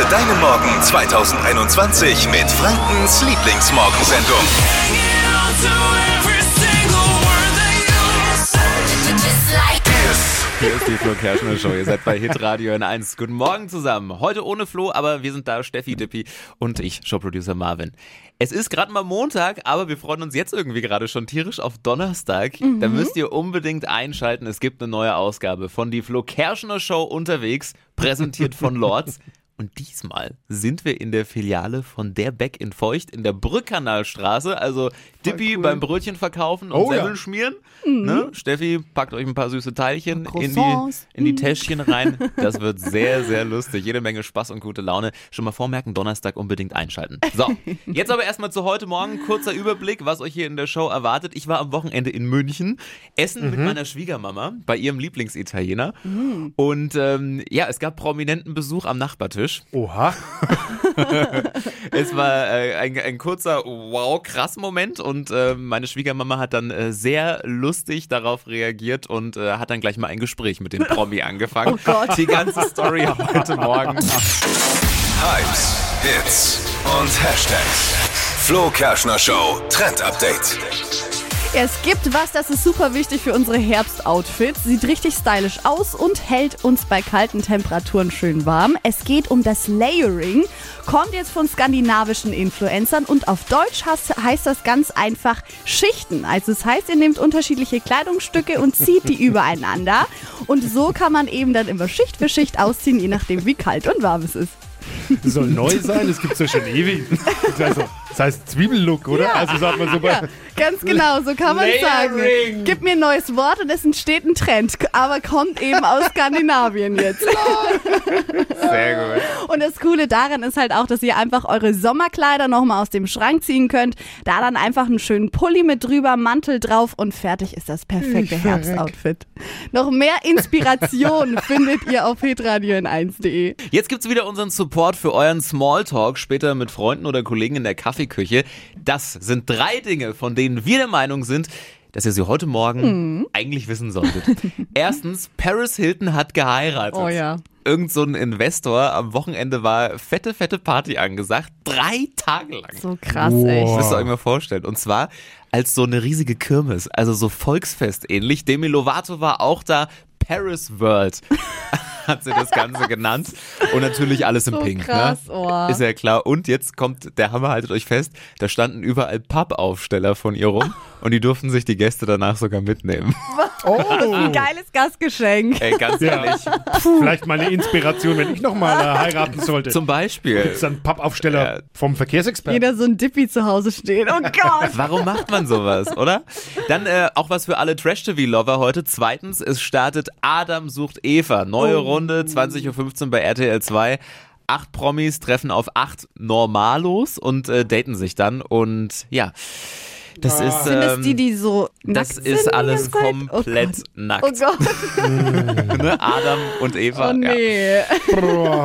Starte deinen Morgen 2021 mit Frankens Lieblingsmorgensendung. Hier ist die Flo Kerschner Show. Ihr seid bei Hitradio N1. Guten Morgen zusammen. Heute ohne Flo, aber wir sind da, Steffi Dippi und ich, Showproducer Marvin. Es ist gerade mal Montag, aber wir freuen uns jetzt irgendwie gerade schon tierisch auf Donnerstag. Da müsst ihr unbedingt einschalten. Es gibt eine neue Ausgabe von die Flo Kerschner Show unterwegs, präsentiert von Lords. Und diesmal sind wir in der Filiale von der Beck in Feucht in der Brückkanalstraße. Also Dippi beim Brötchen verkaufen und Oh ja. Semmeln schmieren. Ne? Steffi packt euch ein paar süße Teilchen in die, in die Täschchen rein. Das wird sehr, sehr lustig. Jede Menge Spaß und gute Laune. Schon mal vormerken, Donnerstag unbedingt einschalten. So, jetzt aber erstmal zu heute Morgen. Kurzer Überblick, was euch hier in der Show erwartet. Ich war am Wochenende in München, essen mit meiner Schwiegermama bei ihrem Lieblingsitaliener. Und ähm, ja, es gab prominenten Besuch am Nachbartisch. Oha. Es war äh, ein, ein kurzer Wow-Krass-Moment und äh, meine Schwiegermama hat dann äh, sehr lustig darauf reagiert und äh, hat dann gleich mal ein Gespräch mit dem Promi angefangen. Oh Gott. Die ganze Story heute Morgen. Hypes, Hits und Hashtags. Flo Kerschner Show Trend Update. Es gibt was, das ist super wichtig für unsere Herbstoutfits. Sieht richtig stylisch aus und hält uns bei kalten Temperaturen schön warm. Es geht um das Layering. Kommt jetzt von skandinavischen Influencern und auf Deutsch heißt, das ganz einfach Schichten. Also es heißt, ihr nehmt unterschiedliche Kleidungsstücke und zieht die übereinander. Und so kann man eben dann immer Schicht für Schicht ausziehen, je nachdem wie kalt und warm es ist. Das soll neu sein, das gibt's ja schon ewig. Das heißt, so- das heißt Zwiebellook, oder? Also sagt man so bei. Ja, ganz genau, so kann man sagen. Gib mir ein neues Wort und es entsteht ein Trend, aber kommt eben aus Skandinavien jetzt. Sehr gut. Und das Coole daran ist halt auch, dass ihr einfach eure Sommerkleider nochmal aus dem Schrank ziehen könnt, da dann einfach einen schönen Pulli mit drüber, Mantel drauf und fertig ist das perfekte. Herbstoutfit. Noch mehr Inspiration findet ihr auf hitradio 1de Jetzt gibt's wieder unseren Support für euren Smalltalk später mit Freunden oder Kollegen in der Kaffeeküche. Das sind drei Dinge, von denen wir der Meinung sind, dass ihr sie heute Morgen eigentlich wissen solltet. Erstens, Paris Hilton hat geheiratet. Oh ja. Irgend so ein Investor, am Wochenende war fette, fette Party angesagt. Drei Tage lang. So krass, Wow. echt. Das müsst ihr euch mal vorstellen. Und zwar als so eine riesige Kirmes, also so Volksfest ähnlich. Demi Lovato war auch da. Paris World hat sie das Ganze genannt. Und natürlich alles im So Pink. krass, ne? oh. Ist ja klar. Und jetzt kommt der Hammer, haltet euch fest, da standen überall Pappaufsteller von ihr rum und die durften sich die Gäste danach sogar mitnehmen. Oh, Ein geiles Gastgeschenk. Ey, ganz Ja. ehrlich. vielleicht mal eine Inspiration, wenn ich nochmal äh, heiraten sollte. Zum Beispiel. Gibt's dann Pappaufsteller Ja. vom Verkehrsexperten? Jeder so ein Dippy zu Hause steht. Oh Gott. Warum macht man sowas, oder? Dann äh, auch was für alle Trash-TV-Lover heute. Zweitens, es startet Adam sucht Eva. Neue Runde, 20.15 Uhr bei RTL 2. Acht Promis treffen auf acht Normalos und äh, daten sich dann. Und ja, das ist. Sind es Ähm, die, die so das nackt ist sind die alles ganze Zeit? komplett oh Gott. nackt. Oh Gott. Ne? Adam und Eva. Oh ja. nee.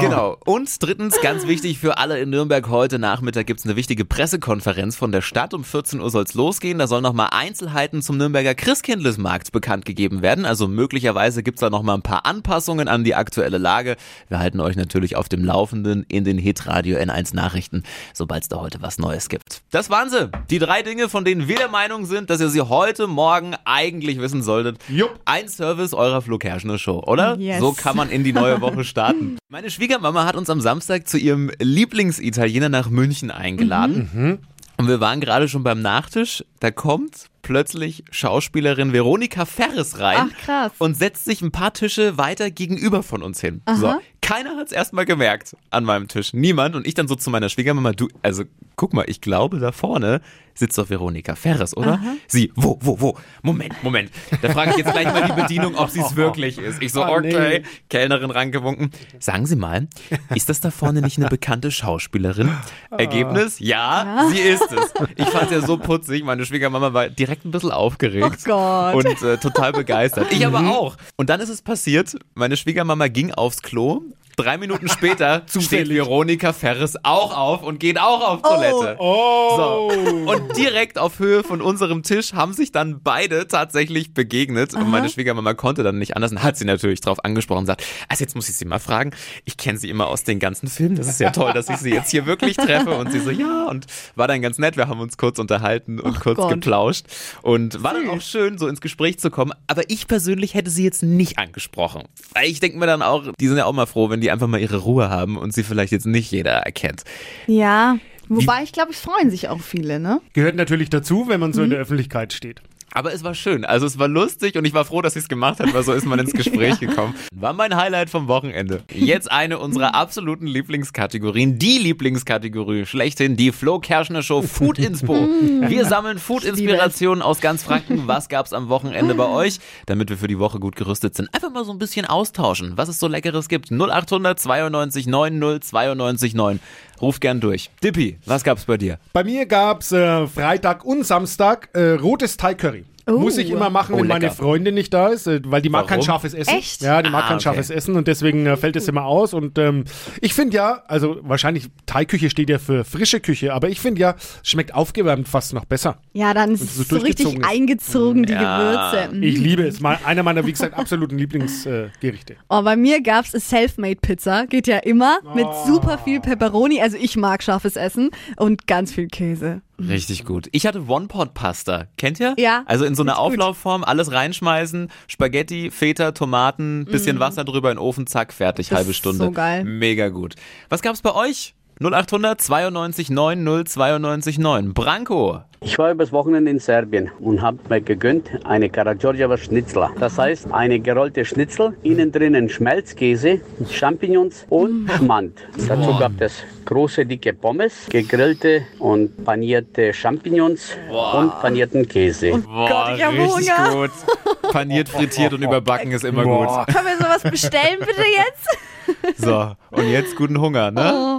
Genau. Und drittens, ganz wichtig für alle in Nürnberg, heute Nachmittag gibt's eine wichtige Pressekonferenz von der Stadt. Um 14 Uhr soll's losgehen. Da sollen nochmal Einzelheiten zum Nürnberger Christkindlesmarkt bekannt gegeben werden. Also möglicherweise gibt's da nochmal ein paar Anpassungen an die aktuelle Lage. Wir halten euch natürlich auf dem Laufenden in den Hitradio N1 Nachrichten, sobald es da heute was Neues gibt. Das waren sie. Die drei Dinge, von denen wir der Meinung sind, dass ihr sie heute Morgen eigentlich wissen solltet. Jupp. Ein Service eurer Flo Kerschner Show, oder? Yes. So kann man in die neue Woche starten. Meine Schwiegermama hat uns am Samstag zu ihrem Lieblingsitaliener nach München eingeladen. Und wir waren gerade schon beim Nachtisch. Da kommt plötzlich Schauspielerin Veronika Ferres rein Ach, krass. und setzt sich ein paar Tische weiter gegenüber von uns hin. So, keiner hat es erstmal gemerkt an meinem Tisch. Niemand. Und ich dann so zu meiner Schwiegermama, du, also guck mal, ich glaube, da vorne sitzt doch Veronika Ferres, oder? Sie, wo, wo, wo? Moment, Moment. Da frage ich jetzt gleich mal die Bedienung, ob sie es wirklich ist. Ich so, Oh, nee. okay. Kellnerin rangewunken. Sagen Sie mal, ist das da vorne nicht eine bekannte Schauspielerin? Ergebnis? Ja, sie ist es. Ich fand ja so putzig. Meine Schwiegermama war direkt ein bisschen aufgeregt. Oh Gott. Und äh, total begeistert. Ich aber auch. Und dann ist es passiert, meine Schwiegermama ging aufs Klo Drei Minuten später steht. Veronika Ferres auch auf und geht auch auf Toilette. Oh. So. Und direkt auf Höhe von unserem Tisch haben sich dann beide tatsächlich begegnet. Und meine Schwiegermama konnte dann nicht anders und hat sie natürlich drauf angesprochen und sagt, also jetzt muss ich sie mal fragen, ich kenne sie immer aus den ganzen Filmen, das ist ja toll, dass ich sie jetzt hier wirklich treffe. Und sie so, ja, und war dann ganz nett, wir haben uns kurz unterhalten und kurz Gott. geplauscht. Und war dann auch schön, so ins Gespräch zu kommen. Aber ich persönlich hätte sie jetzt nicht angesprochen. Weil ich denke mir dann auch, die sind ja auch mal froh, wenn die einfach mal ihre Ruhe haben und sie vielleicht jetzt nicht jeder erkennt. Ja. Wobei ich glaube, es freuen sich auch viele, ne? Gehört natürlich dazu, wenn man so Mhm. in der Öffentlichkeit steht. Aber es war schön. Also es war lustig und ich war froh, dass sie es gemacht hat, weil so ist man ins Gespräch gekommen. War mein Highlight vom Wochenende. Jetzt eine unserer absoluten Lieblingskategorien, die Lieblingskategorie schlechthin, die Flo Kerschner Show Food Inspo. Wir sammeln Food-Inspirationen aus ganz Franken. Was gab's am Wochenende bei euch? Damit wir für die Woche gut gerüstet sind. Einfach mal so ein bisschen austauschen, was es so Leckeres gibt. 0800 92 90 92 9. Ruf gern durch. Dippi, was gab's bei dir? Bei mir gab's äh, Freitag und Samstag äh, rotes Thai Curry. Oh. Muss ich immer machen, Oh, wenn meine lecker. Freundin nicht da ist, äh, weil die mag kein Warum? scharfes Essen. Echt? Ja, die mag Ah, kein okay. scharfes Essen und deswegen äh, fällt es immer aus. Und ähm, ich finde ja, also wahrscheinlich Thai-Küche steht ja für frische Küche, aber ich finde ja, es schmeckt aufgewärmt fast noch besser. Ja, dann ist es es so so richtig ist. eingezogen, die Ja. Gewürze. Mhm. Ich liebe es. Mal, einer meiner, wie gesagt, absoluten Lieblingsgerichte. Äh. Oh, bei mir gab's a Selfmade-Pizza. Geht ja immer mit super viel Pepperoni. Also ich mag scharfes Essen und ganz viel Käse. Richtig gut. Ich hatte One-Pot-Pasta. Kennt ihr? Ja, Also in so einer ist. Auflaufform, alles reinschmeißen, Spaghetti, Feta, Tomaten, bisschen Wasser drüber in den Ofen, zack, fertig. Das halbe ist Stunde. so geil. Mega gut. Was gab's bei euch? 0800 92 90 92 9. Branko. Ich war übers Wochenende in Serbien und habe mir gegönnt eine Karagiorgieva Schnitzler. Das heißt eine gerollte Schnitzel, innen drinnen Schmelzkäse, Champignons und Schmand. Dazu gab es große dicke Pommes, gegrillte und panierte Champignons und panierten Käse. Boah, Gott, ich hab richtig Hunger. gut. Paniert, frittiert und überbacken ist immer Boah. Können wir sowas bestellen bitte jetzt? gut. So, und jetzt guten Hunger, ne?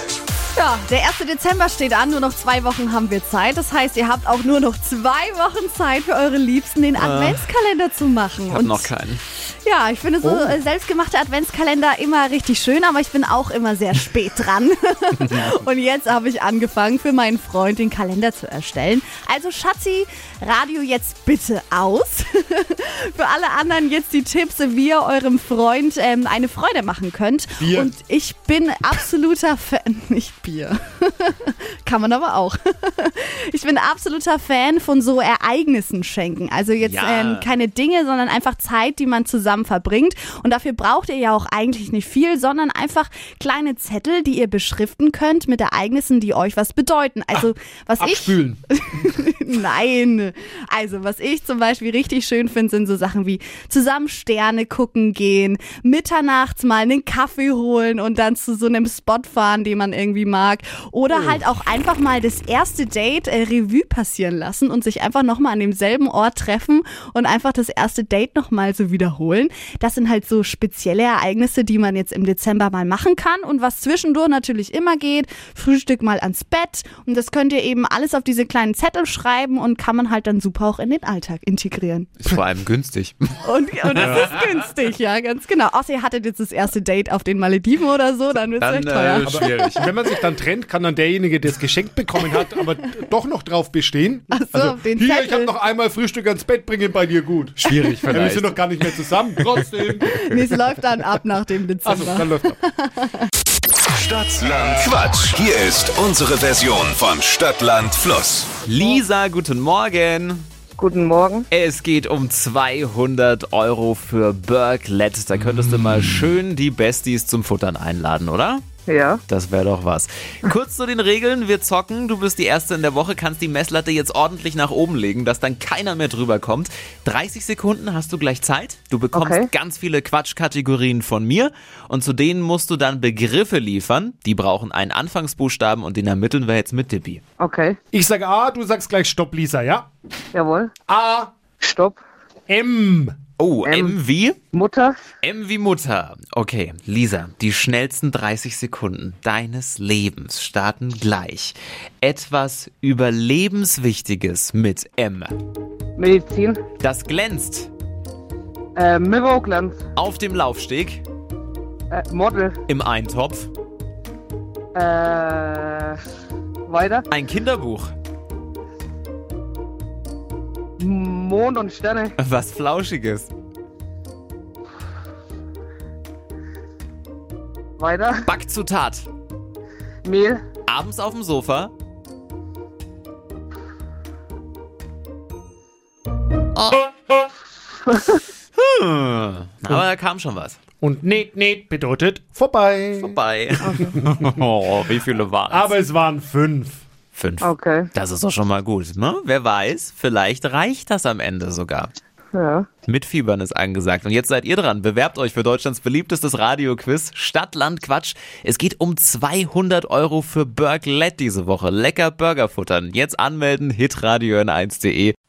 Ja, der 1. Dezember steht an, nur noch zwei Wochen haben wir Zeit. Das heißt, ihr habt auch nur noch zwei Wochen Zeit für eure Liebsten den Adventskalender zu machen. Ich hab Und noch keinen. ja, ich finde so Oh. äh, selbstgemachte Adventskalender immer richtig schön, aber ich bin auch immer sehr spät dran. Und jetzt habe ich angefangen, für meinen Freund den Kalender zu erstellen. Also Schatzi, Radio jetzt bitte aus. für alle anderen jetzt die Tipps, wie ihr eurem Freund ähm, eine Freude machen könnt. Bier. Und ich bin absoluter Fan, nicht Bier. Kann man aber auch. Ich bin absoluter Fan von so Ereignissen schenken. Also jetzt Ja. ähm, keine Dinge, sondern einfach Zeit, die man zusammen verbringt. Und dafür braucht ihr ja auch eigentlich nicht viel, sondern einfach kleine Zettel, die ihr beschriften könnt mit Ereignissen, die euch was bedeuten. Also was ich Abspülen. Nein. Also, was ich zum Beispiel richtig schön finde, sind so Sachen wie zusammen Sterne gucken gehen, mitternachts mal einen Kaffee holen und dann zu so einem Spot fahren, den man irgendwie mag. Oder halt auch einfach mal das erste Date äh, Revue passieren lassen und sich einfach nochmal an demselben Ort treffen und einfach das erste Date nochmal so wiederholen. Das sind halt so spezielle Ereignisse, die man jetzt im Dezember mal machen kann und was zwischendurch natürlich immer geht. Frühstück mal ans Bett und das könnt ihr eben alles auf diese kleinen Zettel schreiben und kann man halt dann super auch in den Alltag integrieren. Ist vor allem günstig. Und, und das ist günstig, ja, ganz genau. Außer ihr hattet jetzt das erste Date auf den Malediven oder so, dann wird es echt teuer. äh, schwierig. Wenn man sich dann trennt, kann dann derjenige, der es geschenkt bekommen hat, aber doch noch drauf bestehen. Ach so, auf den hier, ich Zettel. habe noch einmal Frühstück ans Bett bringen bei dir gut. Schwierig Ja, wir vielleicht. sind noch gar nicht mehr zusammen. Trotzdem. Nee, es läuft dann ab nach dem Also, Dezember. dann läuft er. Stadtland Quatsch. Hier ist unsere Version von Stadtland Fluss. Lisa, guten Morgen. Guten Morgen. Es geht um 200 Euro für Burklet. Da könntest du mal schön die Besties zum Futtern einladen, oder? Ja, Das wäre doch was. Kurz zu den Regeln. Wir zocken. Du bist die Erste in der Woche, kannst die Messlatte jetzt ordentlich nach oben legen, dass dann keiner mehr drüber kommt. 30 Sekunden hast du gleich Zeit. Du bekommst Okay. ganz viele Quatschkategorien von mir und zu denen musst du dann Begriffe liefern. Die brauchen einen Anfangsbuchstaben und den ermitteln wir jetzt mit Dippi. okay. Ich sage A, du sagst gleich Stopp, Lisa, ja? Jawohl. A, Stopp. M. Oh, M wie? Mutter. M wie Mutter. Okay, Lisa, die schnellsten 30 Sekunden deines Lebens starten gleich. Etwas Überlebenswichtiges mit M. Medizin. Das glänzt. Äh, Mirrorglanz. Auf dem Laufsteg. Äh, Model. Im Eintopf. Äh, weiter. Ein Kinderbuch. Mond und Sterne. Was Flauschiges. Weiter. Backzutat. Mehl. Abends auf dem Sofa. Oh. Hm. Aber da kam schon was. Und Net, Net bedeutet vorbei. Vorbei. oh, wie viele waren Aber es waren fünf. Fünf. Okay. Das ist doch schon mal gut, ne? Wer weiß, vielleicht reicht das am Ende sogar. Ja. Mitfiebern ist angesagt. Und jetzt seid ihr dran. Bewerbt euch für Deutschlands beliebtestes Radioquiz Stadt, Land, Quatsch. Es geht um 200 Euro für Burglet diese Woche. Lecker Burger futtern. Jetzt anmelden, hitradio n1.de.